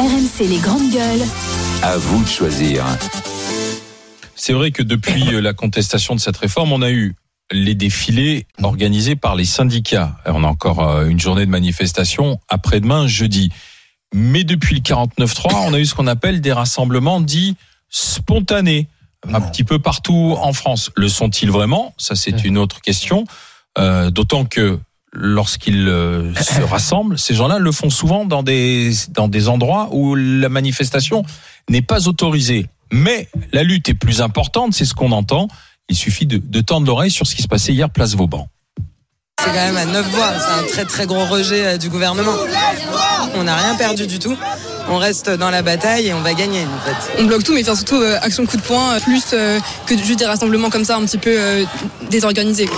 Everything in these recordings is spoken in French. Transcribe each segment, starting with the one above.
RMC les grandes gueules. À vous de choisir. C'est vrai que depuis euh, la contestation de cette réforme, on a eu les défilés organisés par les syndicats. On a encore euh, une journée de manifestation après-demain, jeudi. Mais depuis le 49-3, on a eu ce qu'on appelle des rassemblements dits spontanés, un petit peu partout en France. Le sont-ils vraiment? Ça, c'est une autre question. Euh, D'autant que lorsqu'ils euh, se rassemblent, ces gens-là le font souvent dans des, dans des endroits où la manifestation n'est pas autorisée. Mais la lutte est plus importante, c'est ce qu'on entend. Il suffit de, de tendre l'oreille sur ce qui se passait hier place Vauban. C'est quand même à 9 voix, c'est un très très gros rejet euh, du gouvernement. On n'a rien perdu du tout. On reste dans la bataille et on va gagner en fait. On bloque tout, mais enfin, surtout euh, action coup de poing, plus euh, que juste des rassemblements comme ça un petit peu euh, désorganisés.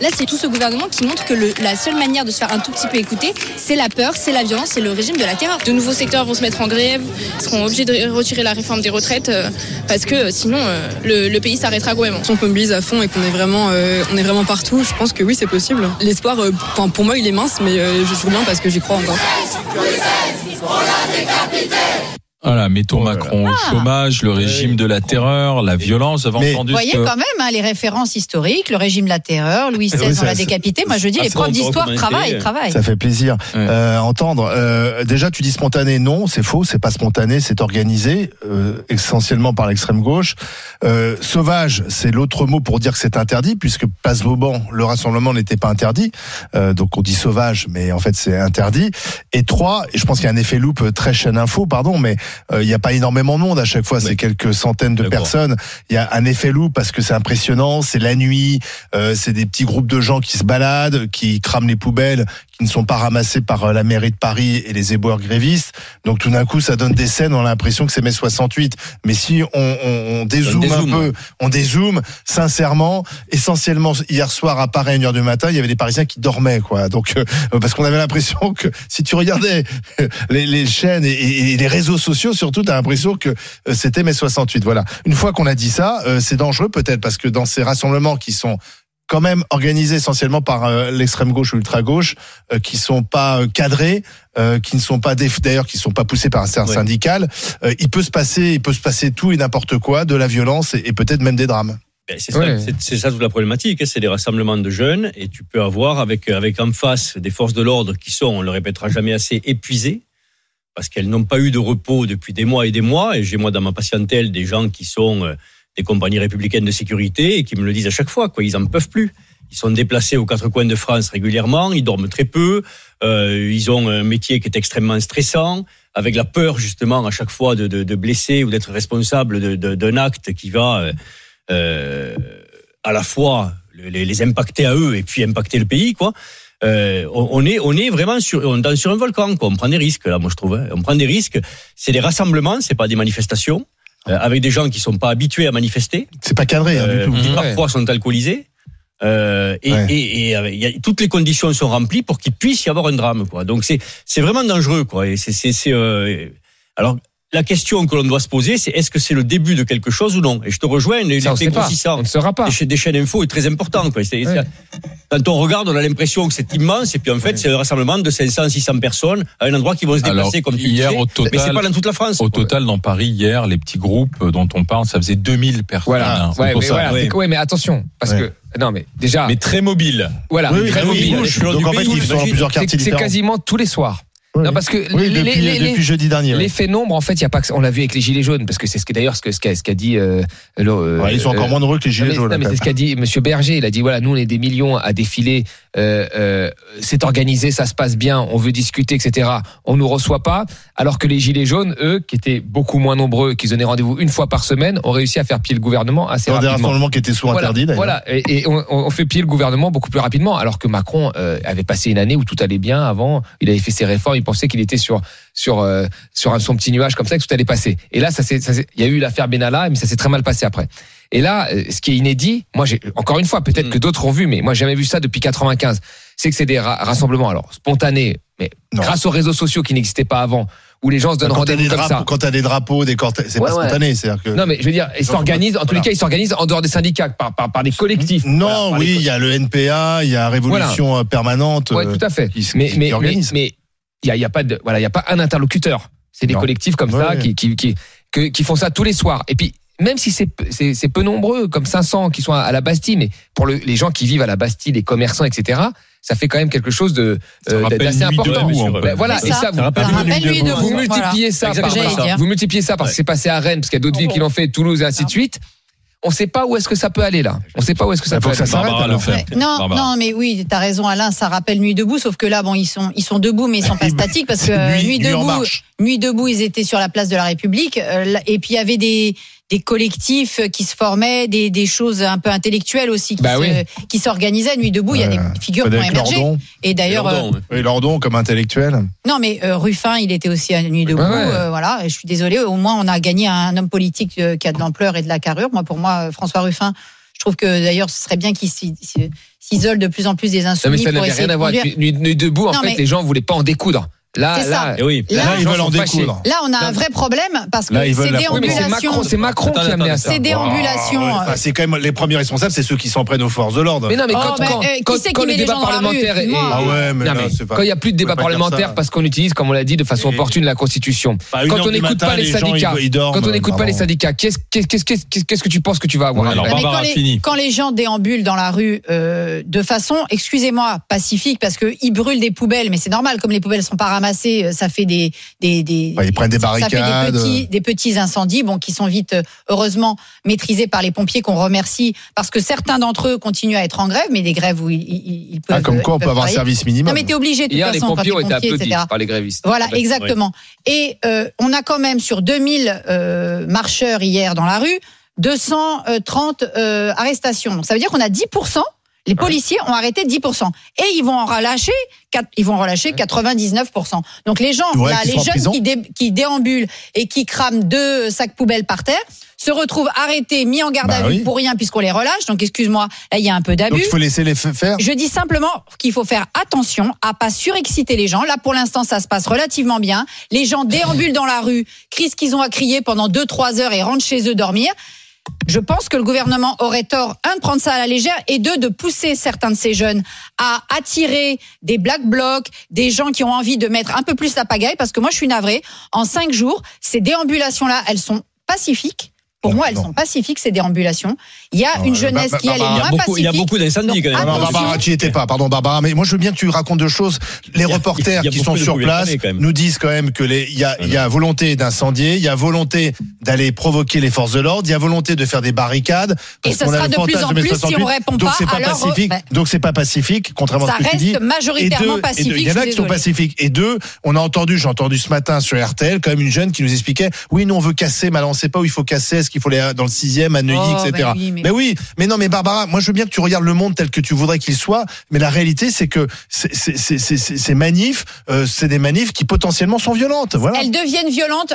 Là, c'est tout ce gouvernement qui montre que la seule manière de se faire un tout petit peu écouter, c'est la peur, c'est la violence, c'est le régime de la terreur. De nouveaux secteurs vont se mettre en grève, seront obligés de retirer la réforme des retraites euh, parce que euh, sinon euh, le, pays s'arrêtera complètement. Si on se mobilise à fond et qu'on est vraiment, est vraiment partout, je pense que oui, c'est possible. L'espoir, pour moi, il est mince, mais je joue bien parce que j'y crois encore. Voilà, mettons Macron au chômage, le régime de la terreur, la violence. Vous voyez que- quand même hein, les références historiques, le régime de la terreur, Louis XVI, Oui, on l'a décapité. Moi, je dis, Ah, les profs d'histoire travaillent, travaillent. Ça fait plaisir Ouais. euh, entendre. Euh, déjà, tu dis spontané, non, c'est faux, c'est pas spontané, c'est organisé, euh, essentiellement par l'extrême gauche. Euh, sauvage, c'est l'autre mot pour dire que c'est interdit, puisque Place Vauban, le rassemblement n'était pas interdit. Euh, donc on dit sauvage, mais en fait c'est interdit. Et trois, et je pense qu'il y a un effet loupe très chaîne info, pardon, mais il n'y a pas énormément de monde à chaque fois, c'est quelques centaines de personnes. Il y a un effet loupe parce que c'est impressionnant, c'est la nuit, euh, c'est des petits groupes de gens qui se baladent, qui crament les poubelles, qui ne sont pas ramassés par euh, la mairie de Paris et les éboueurs grévistes. Donc tout d'un coup, ça donne des scènes, on a l'impression que c'est mai 68. Mais si on, on, on dézoome un peu, on dézoome, sincèrement, essentiellement hier soir à Paris à 1h du matin, il y avait des Parisiens qui dormaient, quoi. Donc euh, parce qu'on avait l'impression que si tu regardais les, les chaînes et les réseaux sociaux, surtout, tu as l'impression que euh, c'était mai 68. Voilà. Une fois qu'on a dit ça, euh, c'est dangereux peut-être parce que dans ces rassemblements qui sont quand même organisés essentiellement par euh, l'extrême gauche ou l'ultra gauche, euh, qui sont pas euh, cadrés, euh, qui ne sont pas d'ailleurs qui sont pas poussés par un certain syndical, euh, il peut se passer, il peut se passer tout et n'importe quoi, de la violence et, et peut-être même des drames. Ben, Ouais. c'est ça toute la problématique. hein, C'est des rassemblements de jeunes et tu peux avoir avec, avec en face des forces de l'ordre qui sont, on le répétera jamais assez, épuisées parce qu'elles n'ont pas eu de repos depuis des mois et des mois. Et j'ai moi dans ma patientèle des gens qui sont euh, des compagnies républicaines de sécurité et qui me le disent à chaque fois. Quoi, ils en peuvent plus. Ils sont déplacés aux quatre coins de France régulièrement. Ils dorment très peu. Euh, ils ont un métier qui est extrêmement stressant, avec la peur justement à chaque fois de, de, blesser ou d'être responsable d'un acte qui va euh, à la fois les, les impacter à eux et puis impacter le pays, quoi. Euh, on, est, on est vraiment sur, on est sur un volcan, quoi. On prend des risques, là, moi je trouve. hein. On prend des risques. C'est des rassemblements, c'est pas des manifestations, euh, avec des gens qui sont pas habitués à manifester, C'est pas cadré hein, euh, du tout. qui Ouais. parfois sont alcoolisés. Euh, et, Ouais. et, et, euh, y a, toutes les conditions sont remplies pour qu'il puisse y avoir un drame, quoi. Donc c'est, c'est vraiment dangereux, quoi. Et c'est, c'est, c'est, euh, alors. La question que l'on doit se poser, c'est est-ce que c'est le début de quelque chose ou non? Et je te rejoins, les Ça, on l'effet grossissant On ne saura pas. des, des chaînes info est très important. Quoi. Ouais. Quand on regarde, on a l'impression que c'est immense, et puis en fait, c'est un rassemblement de 500, 600 personnes à un endroit qui vont se Alors, déplacer comme tu hier, disais. au Mais c'est total- pas dans toute la France. Au total, dans Paris, hier, les petits groupes dont on parle, ça faisait 2000 personnes. Voilà. hein, c'est Ouais, mais voilà. mais attention, parce Ouais. que non, mais déjà, Mais très mobile. voilà, Oui, oui, très oui, mobile. échelons Donc en fait, ils sont dans plusieurs C'est quartiers c'est quasiment tous les soirs. Oui. Non, parce que Oui, les- depuis, les- les- depuis jeudi dernier. ouais. L'effet nombre, en fait, il y a pas que on l'a vu avec les gilets jaunes, parce que c'est ce que d'ailleurs ce qu'a ce qu'a dit. euh, le- euh, Ouais, ils sont encore euh, moins nombreux que les Non, gilets mais, jaunes. non, mais c'est ce qu'a dit Monsieur Berger. Il a dit voilà, nous on est des millions à défiler. Euh, euh, c'est organisé, ça se passe bien. On veut discuter, etc. On nous reçoit pas. Alors que les gilets jaunes, eux, qui étaient beaucoup moins nombreux, qui donnaient rendez-vous une fois par semaine, ont réussi à faire pied le gouvernement assez Dans des rapidement. rassemblements qui étaient souvent Voilà, interdits voilà. et, et on, on fait plier le gouvernement beaucoup plus rapidement, alors que Macron euh, avait passé une année où tout allait bien avant. Il avait fait ses réformes, il pensait qu'il était sur sur euh, sur un, son petit nuage comme ça que tout allait passer. Et là, ça s'est- il y a eu l'affaire Benalla, mais ça s'est très mal passé après. Et là, euh, ce qui est inédit, moi, j'ai encore une fois, peut-être Mm. que d'autres ont vu, mais moi, j'ai jamais vu ça depuis 95. C'est que c'est des ra- rassemblements alors spontanés, mais Non. grâce aux réseaux sociaux qui n'existaient pas avant, où les gens se donnent Quand t'as des rendez-vous comme ça. drapeaux, quand t'as des drapeaux, des cortèges, c'est Ouais, pas ouais. spontané, c'est-à-dire que. Non, mais je veux dire, ils s'organisent. En tous les cas, ils s'organisent en dehors des syndicats, par par, par des collectifs. Non, Voilà, oui, les- il y a le NPA, il y a Révolution euh, permanente. Ouais, tout à fait. qui se- mais, qui- mais, qui mais, organise. mais il y a, il y a pas de, voilà, il y a pas un interlocuteur. C'est des Non. collectifs comme Ouais, ça ouais. qui, qui, qui, qui font ça tous les soirs. Et puis, même si c'est peu- c'est c'est peu nombreux, comme 500 qui sont à la Bastille, mais pour le- les gens qui vivent à la Bastille, les commerçants, etc., ça fait quand même quelque chose de euh, d'assez important. debout, en Ben fait. voilà, et ça. ça, vous, Ça vous multipliez ça, par, vous multipliez ça parce que c'est passé à Rennes, parce qu'il y a d'autres villes qui l'ont fait, Toulouse et ainsi de suite. On ne sait pas où est-ce que ça peut aller là. On ne sait pas où est-ce que ça peut aller. ça s'arrête. Barbara. Lefebvre. Ouais. Non, Barbara. non, mais oui, t'as raison, Alain, ça rappelle Nuit debout, sauf que là, bon, ils sont, ils sont debout, mais ils sont pas statiques parce que euh, Nuit- Nuit debout. Nuit debout, ils étaient sur la place de la République, euh, et puis il y avait des des collectifs qui se formaient, des, des choses un peu intellectuelles aussi qui Bah se- oui. qui s'organisaient. Nuit debout, il y a des figures qui ont émergé. Lordon. Et d'ailleurs, euh, Lordon, ouais. Oui, Lordon comme intellectuel. non, mais euh, Ruffin, il était aussi à Nuit debout. Ouais. euh, voilà, et je suis désolée. Au moins, on a gagné un homme politique euh, qui a de l'ampleur et de la carrure. Moi, pour moi, euh, François Ruffin, je trouve que d'ailleurs, ce serait bien qu'il s'isole de plus en plus des Non, mais insoumis ça n'avait rien à voir Nuit Nuit debout. En Non, fait, mais- les gens voulaient pas en découdre. Là, C'est là, ça. Et oui. Là, Là, les ils veulent en découdre. Là, on a un vrai problème parce que Là, ils veulent ces la Oui, mais c'est déambulations, Macron, c'est Macron qui a amené à ça. ces déambulations. Ah, ouais, enfin, c'est quand même les premiers responsables, c'est ceux qui s'en prennent aux forces de l'ordre. Mais non, mais Oh, quand, mais, quand, euh, qui quand- c'est le débat parlementaire est. Ah ouais, mais Non, là, mais c'est pas- quand il n'y a plus de débat parlementaire parce qu'on utilise, comme on l'a dit, de façon opportune la Constitution. Bah, Quand on n'écoute pas les syndicats, quand on n'écoute pas les syndicats, qu'est-ce que tu penses que tu vas avoir les, quand les gens déambulent dans la rue euh, de façon, excusez-moi, pacifique, parce qu'ils brûlent des poubelles, mais c'est normal, comme les poubelles sont pas ramassées, euh, ça fait des des, des Ouais, ils prennent des ça fait barricades. des petits, des petits incendies, bon, qui sont vite euh, heureusement maîtrisés par les pompiers qu'on remercie, parce que certains d'entre eux continuent à être en grève, mais des grèves où ils, peuvent. Ah, comme quoi, on peut avoir un service minimum. Non, mais t'es obligé de toute Hier, les façon pompiers ont été pompier, applaudis etc. par les grévistes. Voilà, exactement. Et euh, on a quand même sur 2000 euh, marcheurs hier dans la rue, 230 euh, arrestations. Donc ça veut dire qu'on a 10%. Les policiers ont arrêté 10%. Et ils vont en relâcher, ils vont relâcher 99%. Donc les gens, Ouais, là, qui les jeunes qui, dé- qui déambulent et qui crament deux sacs poubelles par terre, se retrouvent arrêtés, mis en garde Bah à vue oui. pour rien puisqu'on les relâche. Donc excuse-moi, là il y a un peu d'abus. il faut laisser les faire. Je dis simplement qu'il faut faire attention à pas surexciter les gens. Là, pour l'instant, ça se passe relativement bien. Les gens déambulent dans la rue, crient ce qu'ils ont à crier pendant 2-3 heures et rentrent chez eux dormir. Je pense que le gouvernement aurait tort, un, de prendre ça à la légère, et deux, de pousser certains de ces jeunes à attirer des black blocs, des gens qui ont envie de mettre un peu plus la pagaille, parce que moi, je suis navrée. En cinq jours, ces déambulations-là, elles sont pacifiques. Pour Non, moi, elles non. sont pacifiques, ces déambulations. Il y a Non, une euh, jeunesse bah, qui, elle, est moins a beaucoup, il y a pacifique. beaucoup d'incendies quand même. Non. Barbara, tu y étais pas. Pardon, Barbara. Mais moi, je veux bien que tu racontes deux choses. Les a- reporters qui sont sur place nous disent quand même que les, il y a, il y a volonté d'incendier, il y a volonté d'aller provoquer les forces de l'ordre, il y a volonté de faire des barricades. parce Et ça a sera de plus en plus si 68. on répond Donc pas c'est pas pacifique. Donc c'est pas pacifique, contrairement Ça à ce que tu dis. reste majoritairement pacifique. Il y en a qui sont pacifiques. Et deux, on a entendu, j'ai entendu ce matin sur RTL, quand même une jeune qui nous expliquait, oui, nous on veut casser, mais alors on sait pas où il faut casser, qu'il faut aller dans le sixième, à Neuilly, Oh, etc. oui, mais- mais oui, mais non, mais Barbara, moi je veux bien que tu regardes le monde tel que tu voudrais qu'il soit, mais la réalité c'est que ces manifs, euh, c'est des manifs qui potentiellement sont violentes. Voilà. Elles deviennent violentes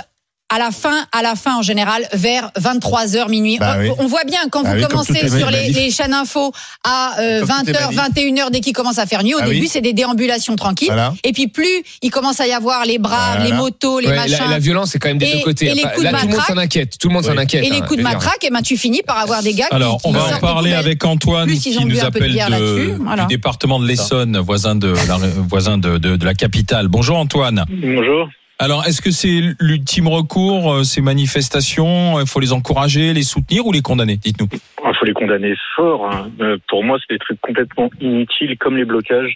à la fin, à la fin en général, vers 23h minuit. Bah on, oui. on voit bien quand Bah vous oui, commencez sur les, chaînes info à euh, Comme toutes les 20h, manifs. 21h dès qu'il commence à faire nuit. Au Ah début, oui. c'est des déambulations tranquilles. Voilà. Et puis plus il commence à y avoir les Voilà. les motos, les Ouais, machins. la, la violence, c'est quand même des Et- deux côtés. et les Là, coups de tout le monde matraque. s'en inquiète. Tout le monde s'en inquiète. Et les hein, coups de matraque, et ben tu finis par avoir des gars qui- Alors, qui, on va en parler avec Antoine Plus, ils qui nous appelle du département de l'Essonne, voisin de la capitale. Bonjour Antoine. Bonjour. Alors, est-ce que c'est l'ultime recours, euh, ces manifestations? Il faut les encourager, les soutenir ou les condamner? Dites-nous. Il faut les condamner fort. hein. Euh, pour moi, c'est des trucs complètement inutiles, comme les blocages.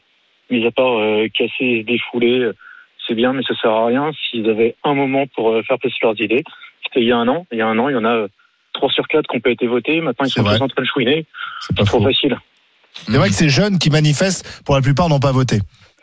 Mis à part euh, casser et se défouler, c'est bien, mais ça sert à rien. S'ils avaient un moment pour euh, faire passer leurs idées, c'était il y a un an. Il y a un an, il y en a euh, trois sur quatre qui n'ont pas été votés. Maintenant, ils C'est sont tous en train de chouiner. C'est trop facile. C'est vrai que ces jeunes qui manifestent, pour la plupart, n'ont pas voté.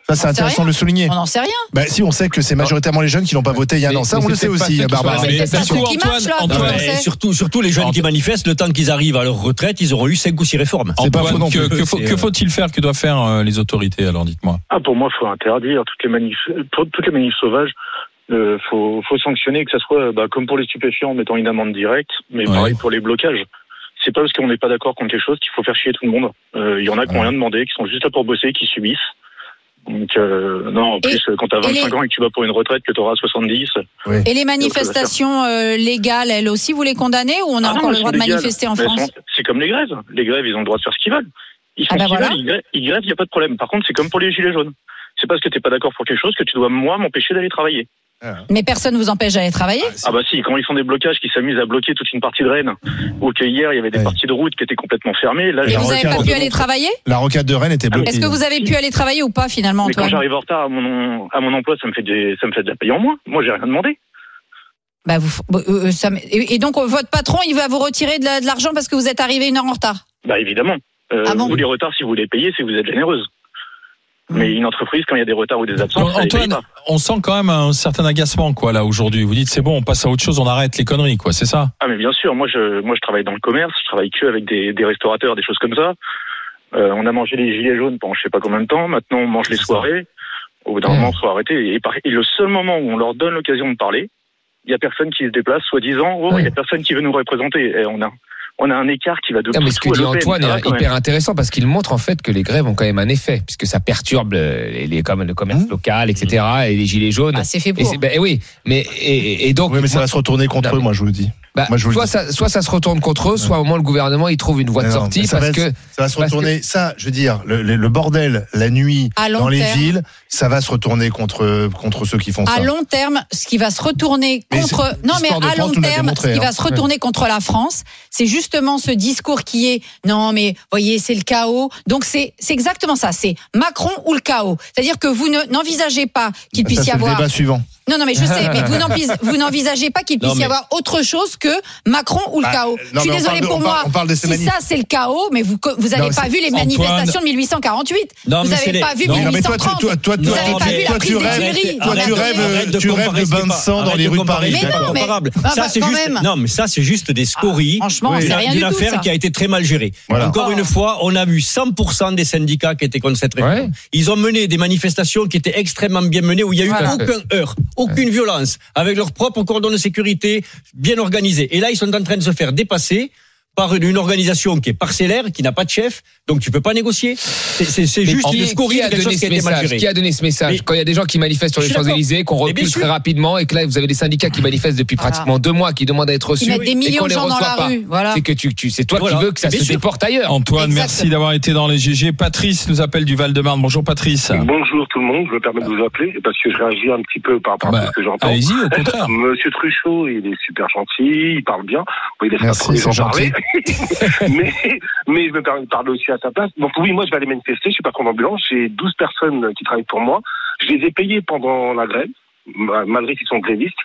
Ça, c'est intéressant rien. de le souligner. On n'en sait rien. Bah, si, on sait que c'est majoritairement les jeunes qui n'ont pas voté il y a un an. Ça, on le sait aussi, Barbara. Mais qui Antoine, Antoine, Et surtout, surtout les jeunes qui manifestent, le temps qu'ils arrivent à leur retraite, ils auront eu 5 ou 6 réformes. C'est pas faux non que, plus. que euh, faut-il faire Que doivent faire euh, les autorités Alors, dites-moi? Ah, pour moi, il faut interdire toutes les manifs, toutes les manifs sauvages. Il faut, faut sanctionner, que ça soit bah, comme pour les stupéfiants en mettant une amende directe, mais Ouais. pareil pour les blocages. C'est pas parce qu'on n'est pas d'accord contre quelque chose qu'il faut faire chier tout le monde. Euh, Il y en a qui n'ont rien demandé, qui sont juste là pour bosser, qui subissent. Donc, euh, non, en plus, quand t'as et 25 les- ans et que tu vas pour une retraite, que tu auras 70, Et les manifestations euh, légales, elles aussi, vous les condamnez ou on a Ah non, encore le droit de légales. manifester en Mais France C'est comme les grèves. Les grèves, ils ont le droit de faire ce qu'ils veulent. Ils font Ah bah ce qu'ils voilà. veulent, ils grèvent, ils grèvent, il n'y a pas de problème. Par contre, c'est comme pour les gilets jaunes. C'est parce que t'es pas d'accord pour quelque chose que tu dois moi m'empêcher d'aller travailler. Mais personne vous empêche d'aller travailler. Ah bah si, quand ils font des blocages, qui s'amusent à bloquer toute une partie de Rennes, ou que hier il y avait des Ouais. parties de route qui étaient complètement fermées. Là, Et j'ai vous avez remarqué pas pu aller travailler La rocade de Rennes était bloquée. Est-ce que vous avez pu aller travailler ou pas finalement, Mais quand j'arrive en retard à mon, à mon emploi, ça me fait des, ça me fait de la paye en moins. Moi, j'ai rien demandé. bah vous, euh, euh, ça et donc euh, votre patron, il va vous retirer de la- de l'argent parce que vous êtes arrivé une heure en retard. Bah évidemment. Euh, Ah bon vous les retards, si vous les payez, c'est que vous êtes généreuse. Mais une entreprise, quand il y a des retards ou des absences, Antoine, on sent quand même un certain agacement quoi là aujourd'hui. Vous dites c'est bon, on passe à autre chose, on arrête les conneries quoi, c'est ça? Ah mais bien sûr, moi je, moi je travaille dans le commerce, je travaille que avec des, des restaurateurs, des choses comme ça. Euh, on a mangé les gilets jaunes pendant je sais pas combien de temps. Maintenant, on mange les soirées. Au bout d'un Ouais. moment, faut arrêter. Et, par- et le seul moment où on leur donne l'occasion de parler, il y a personne qui se déplace, soi-disant, oh, il Ouais. y a personne qui veut nous représenter. Et on a, on a un écart qui va de Non, mais ce que dit à Antoine est même. hyper intéressant parce qu'il montre en fait que les grèves ont quand même un effet, puisque ça perturbe le, les, les- comme le commerce Mmh. local, etc. et les gilets jaunes. Ah, c'est fait et pour. c'est- ben, oui, mais et, et donc Oui, mais ça va se retourner contre Non, eux, moi je vous le dis. bah, moi, je vous le soit dis. ça, soit ça se retourne contre eux, soit au moins le gouvernement il trouve une voie de sortie parce va que Ça va se que- retourner. Ça, je veux dire, le, le- le bordel, la nuit, À dans les terme. villes, ça va se retourner contre, contre ceux qui font À ça. long terme, ce qui va se retourner contre non mais à long terme, ce qui hein. va se retourner contre la France, c'est justement ce discours qui est non mais voyez c'est le chaos. Donc c'est c'est exactement ça, c'est Macron ou le chaos. C'est-à-dire que vous ne- n'envisagez pas qu'il Ça, puisse y c'est le avoir débat suivant. Non non mais je sais mais vous n'envis- vous n'envisagez pas qu'il Non, puisse y avoir autre chose que Macron ou le Bah, chaos. non, je suis de- pour on moi. parle- on parle de ces si ça c'est le chaos, mais vous vous avez Non, pas vu les Antoine- manifestations de 1848. Non, vous mais avez c'est les- pas vu non, Non, mais toi, tu, 1830. toi, toi, Vous toi, avez pas vu la prise des toi, tu rêves, de tu rêves bain de sang dans les rues de Paris. Mais non, mais- comparable. Ah, ça bah, c'est juste non mais ça c'est juste des scories franchement, c'est rien du tout, affaire qui a été très mal gérée. Encore une fois, on a vu 100% des syndicats qui étaient contre cette réforme. Ils ont mené des manifestations qui étaient extrêmement bien menées où il y a eu aucun heurt, aucune violence, avec leur propre cordon de sécurité bien organisé. Et là, ils sont en train de se faire dépasser par une, une organisation qui est parcellaire, qui n'a pas de chef, donc tu peux pas négocier. C'est- C'est c'est Mais juste qui, qui a de quelque donné chose qui a message. Qui a donné ce message Mais- Quand il y a des gens qui manifestent sur les. Champs-Élysées, qu'on recule très rapidement, et que là vous avez des syndicats qui manifestent depuis Voilà. pratiquement deux mois, qui demandent à être reçus, et millions qu'on de les gens dans reçoit la pas. Voilà. C'est que tu, tu c'est toi Voilà. qui veux que ça se sûr. déporte ailleurs. Antoine, Exactement. merci d'avoir été dans les GG. Patrice nous appelle du Val-de-Marne. Bonjour Patrice. Bonjour tout le monde, je me permets de vous appeler parce que je réagis un petit peu par rapport Bah, à ce que j'entends. Allez-y, au contraire. Monsieur Truchot, il est super gentil, il parle bien. Il pas parler. mais, mais je de parler aussi à sa place. Donc oui, moi je vais aller manifester, je suis pas contre ambulance, j'ai 12 personnes qui travaillent pour moi. Je les ai payées pendant la grève, ma- malgré qu'ils sont grévistes.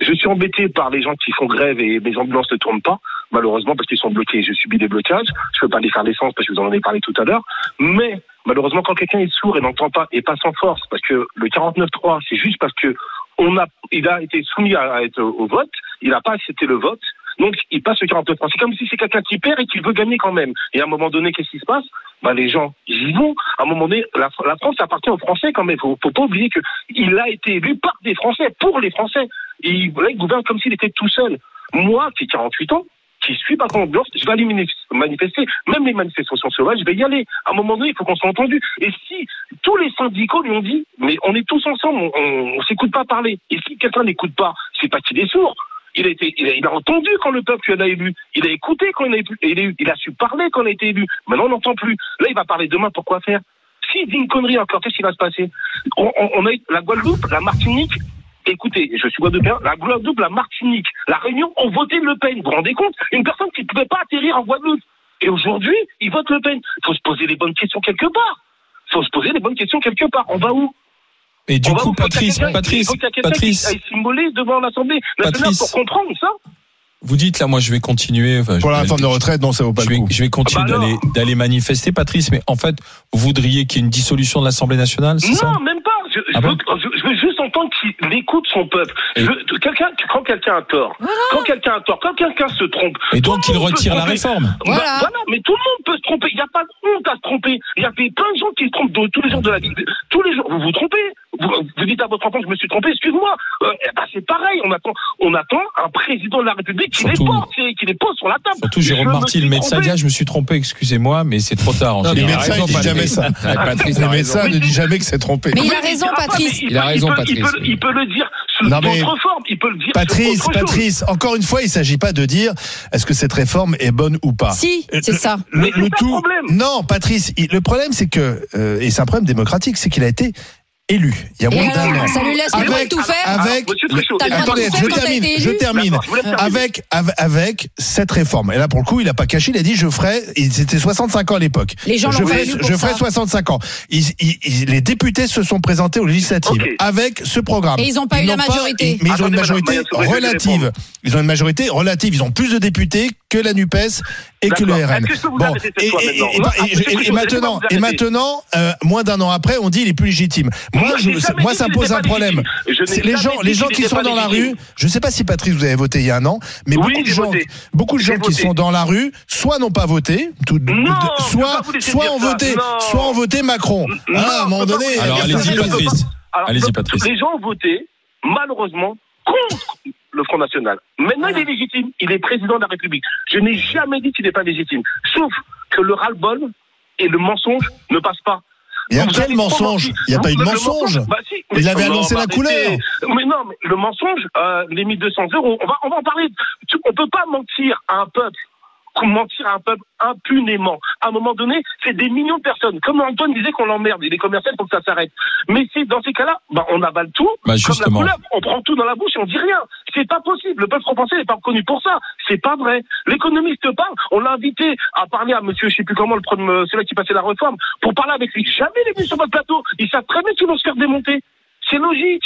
Je suis embêté par les gens qui font grève et mes ambulances ne tournent pas, malheureusement parce qu'ils sont bloqués. Je subis des blocages. Je peux pas les faire l'essence parce que vous en avez parlé tout à l'heure. Mais malheureusement, quand quelqu'un est sourd et n'entend pas et pas sans force, parce que le 49.3, c'est juste parce que on a, il a été soumis au vote, il n'a pas accepté le vote. Donc, il passe le 49.3. C'est comme si c'est quelqu'un qui perd et qui veut gagner quand même. Et à un moment donné, qu'est-ce qui se passe? Bah, Les gens, y vont. À un moment donné, la, France appartient aux Français quand même. Faut, faut pas oublier que il a été élu par des Français, pour les Français. Il, là, il gouverne comme s'il était tout seul. Moi, qui ai 48 ans, qui suis pas contre l'ambiance, je vais aller manif- manifester. Même les manifestations sauvages, je vais y aller. À un moment donné, il faut qu'on soit entendu. Et si tous les syndicats lui ont dit, mais on est tous ensemble, on, on, on s'écoute pas parler. Et si quelqu'un n'écoute pas, c'est pas qu'il est sourd. Il a été, il a, il a entendu quand le peuple l'a élu. Il a écouté quand il a, élu- il a, su parler quand il a été élu. Maintenant, on n'entend plus. Là, il va parler demain. Pourquoi faire? S'il dit une connerie encore, qu'est-ce qui va se passer? On, on- on a la Guadeloupe, la Martinique. Écoutez, je suis Guadeloupéen, la Guadeloupe, la Martinique, la Réunion ont voté Le Pen. Vous vous rendez compte? Une personne qui ne pouvait pas atterrir en Guadeloupe. Et aujourd'hui, ils votent Le Pen. Il faut se poser les bonnes questions quelque part. Il faut se poser les bonnes questions quelque part. On va où? Et du On coup, Patrice, Patrice, faut qu'il y ait quelqu'un Patrice, qui aille s'immoler devant l'Assemblée nationale Patrice. pour comprendre ça. vous dites là, moi, je vais continuer. enfin, je Pour la réforme de retraite, non, ça vaut pas je le vais, coup. je vais continuer Ah bah d'aller manifester, Patrice. Mais en fait, vous voudriez qu'il y ait une dissolution de l'Assemblée nationale, ça? Non, même pas. Je, je Ah veux, bon je, je veux juste entendre qu'il écoute son peuple. Quelqu'un, quand quelqu'un a tort, quand quelqu'un a tort, quand quelqu'un se trompe. Et donc, il retire la réforme. Bah, Voilà. voilà, mais tout le monde peut se tromper. Il n'y a pas de honte à se tromper. Il y a plein de gens qui se trompent tous les jours de la vie. Tous les jours, vous vous trompez. Vous, vous dites à votre enfant, je me suis trompé, excuse-moi. Euh, ben, c'est pareil. On attend, on attend un président de la République qui les porte, qui les pose sur la table. Surtout Jérôme Marty, le médecin, dit ah, je me suis trompé, excusez-moi, mais c'est trop tard. en Non, Les médecins, ils disent jamais ça. Patrice, Les a médecins raison. ne disent jamais que c'est trompé. Mais il a raison, Patrice. Il a peut- raison, Patrice. Il peut, le dire sous Non, mais- d'autres formes. Il peut le dire Patrice, chose. Patrice, encore une fois, il s'agit pas de dire est-ce que cette réforme est bonne ou pas. Si, Euh, c'est le- ça. Le, Mais le le tout. problème. Non, Patrice, il- le problème c'est que euh, et c'est un problème démocratique, c'est qu'il a été élu il y a moins d'un an. ça lui laisse le temps de tout faire avec de attendez, je termine, je termine. Terminer. Avec, avec avec cette réforme. Et là pour le coup, il a pas caché, il a dit je ferai il- c'était 65 ans à l'époque. Les gens je ferai, je ferai 65 ans. Ils- ils- ils- les députés se sont présentés aux législatives avec ce programme. Et ils ont pas eu la n'ont majorité. mais ils ont Attendez, une majorité relative. Ils ont une majorité relative. Ils ont plus de députés que la Nupes et que le. RN. Que Bon, et, maintenant et- maintenant, et euh, moins d'un an après, on dit il est plus légitime. Moi, je, ça pose un problème. les gens, les gens qui sont dans la rue. Je ne sais pas si Patrice vous avez voté il y a un an, mais Oui, beaucoup de gens, beaucoup de gens qui sont dans la rue, soit n'ont pas voté, soit, soit ont voté, soit ont voté Macron. Non, Ah, à un moment donné, allez-y, Patrice. Les gens ont voté, malheureusement, contre le Front National. Maintenant, il est légitime. Il est président de la République. Je n'ai jamais dit qu'il n'est pas légitime. Sauf que le ras-le-bol et le mensonge ne passent pas. Il y a quel mensonge. Il y a pas eu de mensonge. bah si, Il avait non, annoncé bah la couleur. arrêtez. Mais non, mais le mensonge, euh, les 1200 euros, on va, on va en parler. On peut pas mentir à un peuple mentir à un peuple impunément. À un moment donné, c'est des millions de personnes. Comme Antoine disait qu'on l'emmerde, et les commerciaux, il faut que ça s'arrête. Mais c'est dans ces cas-là, bah, on avale tout, Bah, comme la couleur, on prend tout dans la bouche et on dit rien. C'est pas possible. Le peuple français n'est pas reconnu pour ça. C'est pas vrai. L'économiste parle. On l'a invité à parler à monsieur, je sais plus comment, le premier, euh, celui qui passait la réforme, pour parler avec lui. Jamais il est venu sur votre plateau. Ils savent très bien qu'ils vont se faire démonter. C'est logique.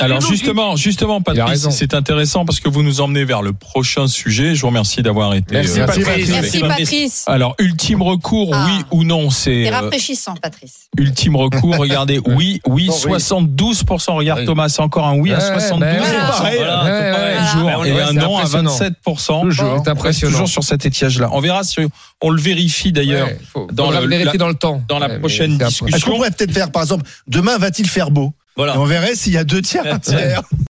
Alors C'est logique. justement, justement, raison. c'est intéressant parce que vous nous emmenez vers le prochain sujet. Je vous remercie d'avoir été. Merci, euh, Patrice. Merci Patrice. Alors ultime recours, Ah. oui ou non, c'est C'est euh, rafraîchissant, Patrice. ultime recours. Regardez, oui, oui, Non, oui. 72%. Regarde Oui. Thomas, c'est encore un oui à Ouais, 72%. ben voilà. Pareil. Toujours. Et un non à impressionnant. 27%. Toujours. C'est impressionnant. Toujours sur cet étiage-là. On verra si on le vérifie d'ailleurs dans la- dans le temps. dans la prochaine discussion. Est-ce qu'on pourrait peut-être faire, par exemple, demain va-t-il faire beau? Voilà. Et on verrait s'il y a deux tiers, un tiers.